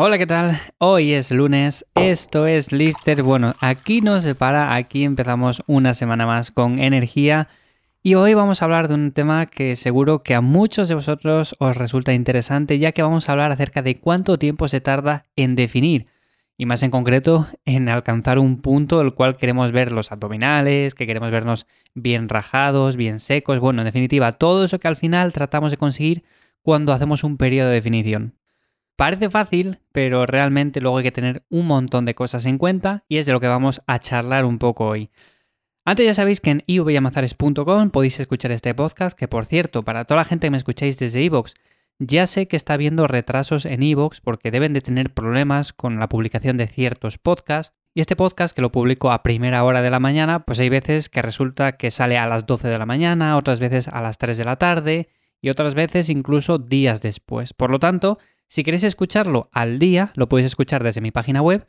Hola, ¿qué tal? Hoy es lunes, esto es Lifter. Bueno, aquí nos separa, aquí empezamos una semana más con energía y hoy vamos a hablar de un tema que seguro que a muchos de vosotros os resulta interesante ya que vamos a hablar acerca de cuánto tiempo se tarda en definir y más en concreto en alcanzar un punto el cual queremos ver los abdominales, que queremos vernos bien rajados, bien secos, bueno, en definitiva, todo eso que al final tratamos de conseguir cuando hacemos un periodo de definición. Parece fácil, pero realmente luego hay que tener un montón de cosas en cuenta y es de lo que vamos a charlar un poco hoy. Antes ya sabéis que en ivyamazares.com podéis escuchar este podcast, que por cierto, para toda la gente que me escucháis desde iVoox, ya sé que está habiendo retrasos en iVoox porque deben de tener problemas con la publicación de ciertos podcasts. Y este podcast que lo publico a primera hora de la mañana, pues hay veces que resulta que sale a las 12 de la mañana, otras veces a las 3 de la tarde y otras veces incluso días después. Por lo tanto, si queréis escucharlo al día, lo podéis escuchar desde mi página web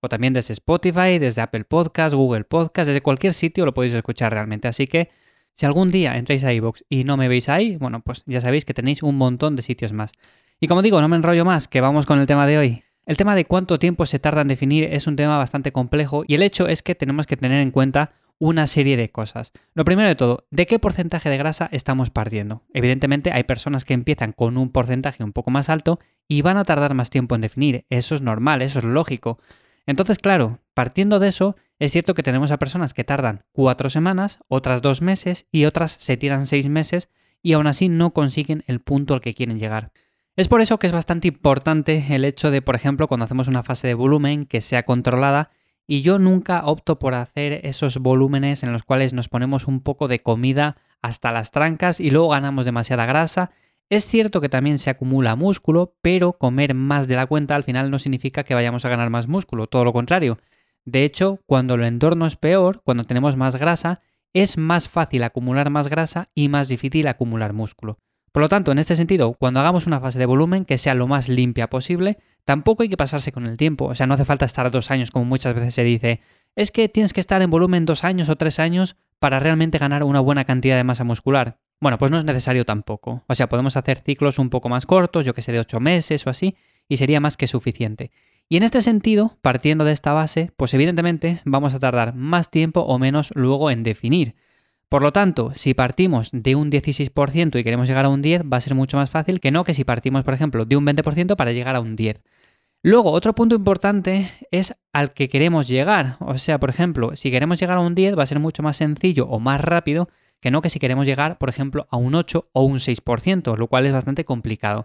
o también desde Spotify, desde Apple Podcast, Google Podcast, desde cualquier sitio lo podéis escuchar realmente. Así que si algún día entráis a iVoox y no me veis ahí, bueno, pues ya sabéis que tenéis un montón de sitios más. Y como digo, no me enrollo más, que vamos con el tema de hoy. El tema de cuánto tiempo se tarda en definir es un tema bastante complejo y el hecho es que tenemos que tener en cuenta una serie de cosas. Lo primero de todo, ¿de qué porcentaje de grasa estamos partiendo? Evidentemente hay personas que empiezan con un porcentaje un poco más alto y van a tardar más tiempo en definir. Eso es normal, eso es lógico. Entonces, claro, partiendo de eso, es cierto que tenemos a personas que tardan cuatro semanas, otras dos meses y otras se tiran seis meses y aún así no consiguen el punto al que quieren llegar. Es por eso que es bastante importante el hecho de, por ejemplo, cuando hacemos una fase de volumen que sea controlada, y yo nunca opto por hacer esos volúmenes en los cuales nos ponemos un poco de comida hasta las trancas y luego ganamos demasiada grasa. Es cierto que también se acumula músculo, pero comer más de la cuenta al final no significa que vayamos a ganar más músculo, todo lo contrario. De hecho, cuando el entorno es peor, cuando tenemos más grasa, es más fácil acumular más grasa y más difícil acumular músculo. Por lo tanto, en este sentido, cuando hagamos una fase de volumen que sea lo más limpia posible, tampoco hay que pasarse con el tiempo. O sea, no hace falta estar dos años como muchas veces se dice. Es que tienes que estar en volumen dos años o tres años para realmente ganar una buena cantidad de masa muscular. Bueno, pues no es necesario tampoco. O sea, podemos hacer ciclos un poco más cortos, yo que sé, de ocho meses o así, y sería más que suficiente. Y en este sentido, partiendo de esta base, pues evidentemente vamos a tardar más tiempo o menos luego en definir. Por lo tanto, si partimos de un 16% y queremos llegar a un 10, va a ser mucho más fácil que no que si partimos, por ejemplo, de un 20% para llegar a un 10. Luego, otro punto importante es al que queremos llegar. O sea, por ejemplo, si queremos llegar a un 10 va a ser mucho más sencillo o más rápido que no que si queremos llegar, por ejemplo, a un 8 o un 6%, lo cual es bastante complicado.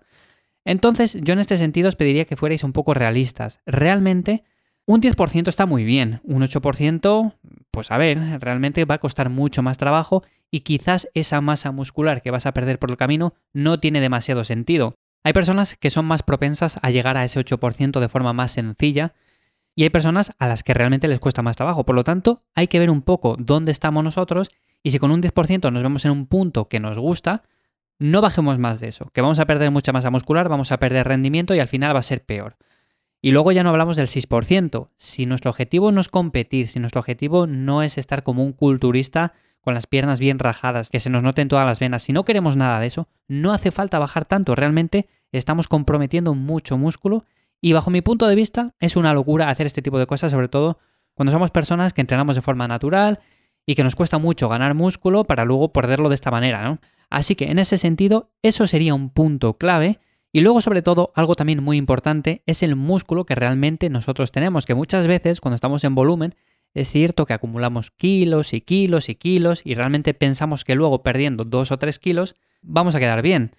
Entonces, yo en este sentido os pediría que fuerais un poco realistas. Realmente, un 10% está muy bien, un 8%, pues a ver, realmente va a costar mucho más trabajo y quizás esa masa muscular que vas a perder por el camino no tiene demasiado sentido. Hay personas que son más propensas a llegar a ese 8% de forma más sencilla y hay personas a las que realmente les cuesta más trabajo. Por lo tanto, hay que ver un poco dónde estamos nosotros y si con un 10% nos vemos en un punto que nos gusta, no bajemos más de eso, que vamos a perder mucha masa muscular, vamos a perder rendimiento y al final va a ser peor. Y luego ya no hablamos del 6%. Si nuestro objetivo no es competir, si nuestro objetivo no es estar como un culturista con las piernas bien rajadas, que se nos noten todas las venas, si no queremos nada de eso, no hace falta bajar tanto. Realmente estamos comprometiendo mucho músculo y bajo mi punto de vista es una locura hacer este tipo de cosas, sobre todo cuando somos personas que entrenamos de forma natural y que nos cuesta mucho ganar músculo para luego perderlo de esta manera, ¿no? Así que en ese sentido, eso sería un punto clave y luego, sobre todo, algo también muy importante es el músculo que realmente nosotros tenemos, que muchas veces cuando estamos en volumen es cierto que acumulamos kilos y kilos y kilos y realmente pensamos que luego perdiendo dos o tres kilos vamos a quedar bien.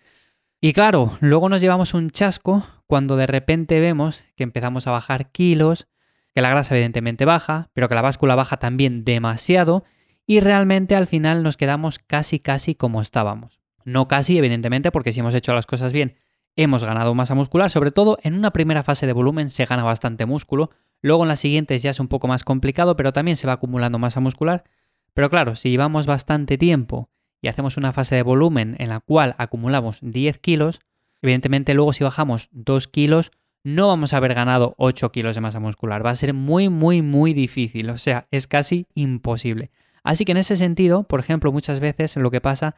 Y claro, luego nos llevamos un chasco cuando de repente vemos que empezamos a bajar kilos, que la grasa evidentemente baja, pero que la báscula baja también demasiado y realmente al final nos quedamos casi casi como estábamos. No casi, evidentemente, porque si hemos hecho las cosas bien hemos ganado masa muscular, sobre todo en una primera fase de volumen se gana bastante músculo, luego en las siguientes ya es un poco más complicado, pero también se va acumulando masa muscular. Pero claro, si llevamos bastante tiempo y hacemos una fase de volumen en la cual acumulamos 10 kilos, evidentemente luego si bajamos 2 kilos no vamos a haber ganado 8 kilos de masa muscular. Va a ser muy, muy, muy difícil. O sea, es casi imposible. Así que en ese sentido, por ejemplo, muchas veces lo que pasa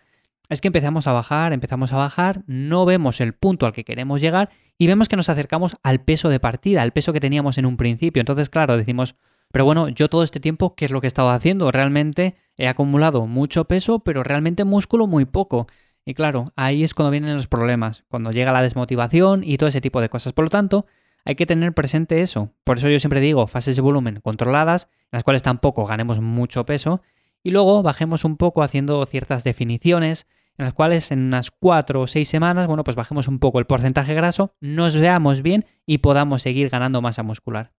es que empezamos a bajar, empezamos a bajar, no vemos el punto al que queremos llegar y vemos que nos acercamos al peso de partida, al peso que teníamos en un principio. Entonces, claro, decimos, pero bueno, yo todo este tiempo, ¿qué es lo que he estado haciendo? Realmente he acumulado mucho peso, pero realmente músculo muy poco. Y claro, ahí es cuando vienen los problemas, cuando llega la desmotivación y todo ese tipo de cosas. Por lo tanto, hay que tener presente eso. Por eso yo siempre digo fases de volumen controladas, en las cuales tampoco ganemos mucho peso, y luego bajemos un poco haciendo ciertas definiciones, en las cuales en unas 4 o 6 semanas, bueno, pues bajemos un poco el porcentaje graso, nos veamos bien y podamos seguir ganando masa muscular.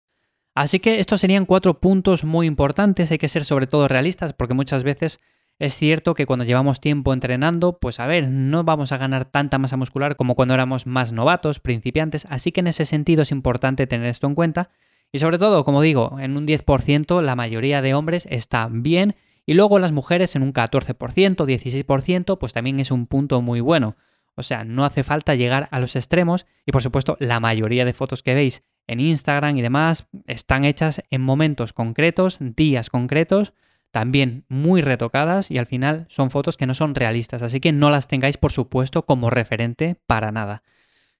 Así que estos serían cuatro puntos muy importantes, hay que ser sobre todo realistas porque muchas veces es cierto que cuando llevamos tiempo entrenando, pues a ver, no vamos a ganar tanta masa muscular como cuando éramos más novatos, principiantes, así que en ese sentido es importante tener esto en cuenta. Y sobre todo, como digo, en un 10% la mayoría de hombres está bien y luego las mujeres en un 14%, 16%, pues también es un punto muy bueno. O sea, no hace falta llegar a los extremos y por supuesto la mayoría de fotos que veis en Instagram y demás están hechas en momentos concretos, días concretos, también muy retocadas y al final son fotos que no son realistas, así que no las tengáis por supuesto como referente para nada.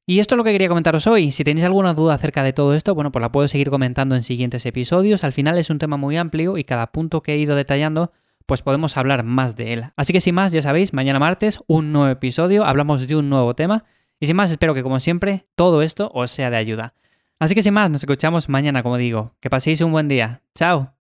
Y esto es lo que quería comentaros hoy. Si tenéis alguna duda acerca de todo esto, bueno, pues la puedo seguir comentando en siguientes episodios. Al final es un tema muy amplio y cada punto que he ido detallando, pues podemos hablar más de él. Así que sin más, ya sabéis, mañana martes, un nuevo episodio, hablamos de un nuevo tema. Y sin más, espero que como siempre, todo esto os sea de ayuda. Así que sin más, nos escuchamos mañana, como digo. Que paséis un buen día. Chao.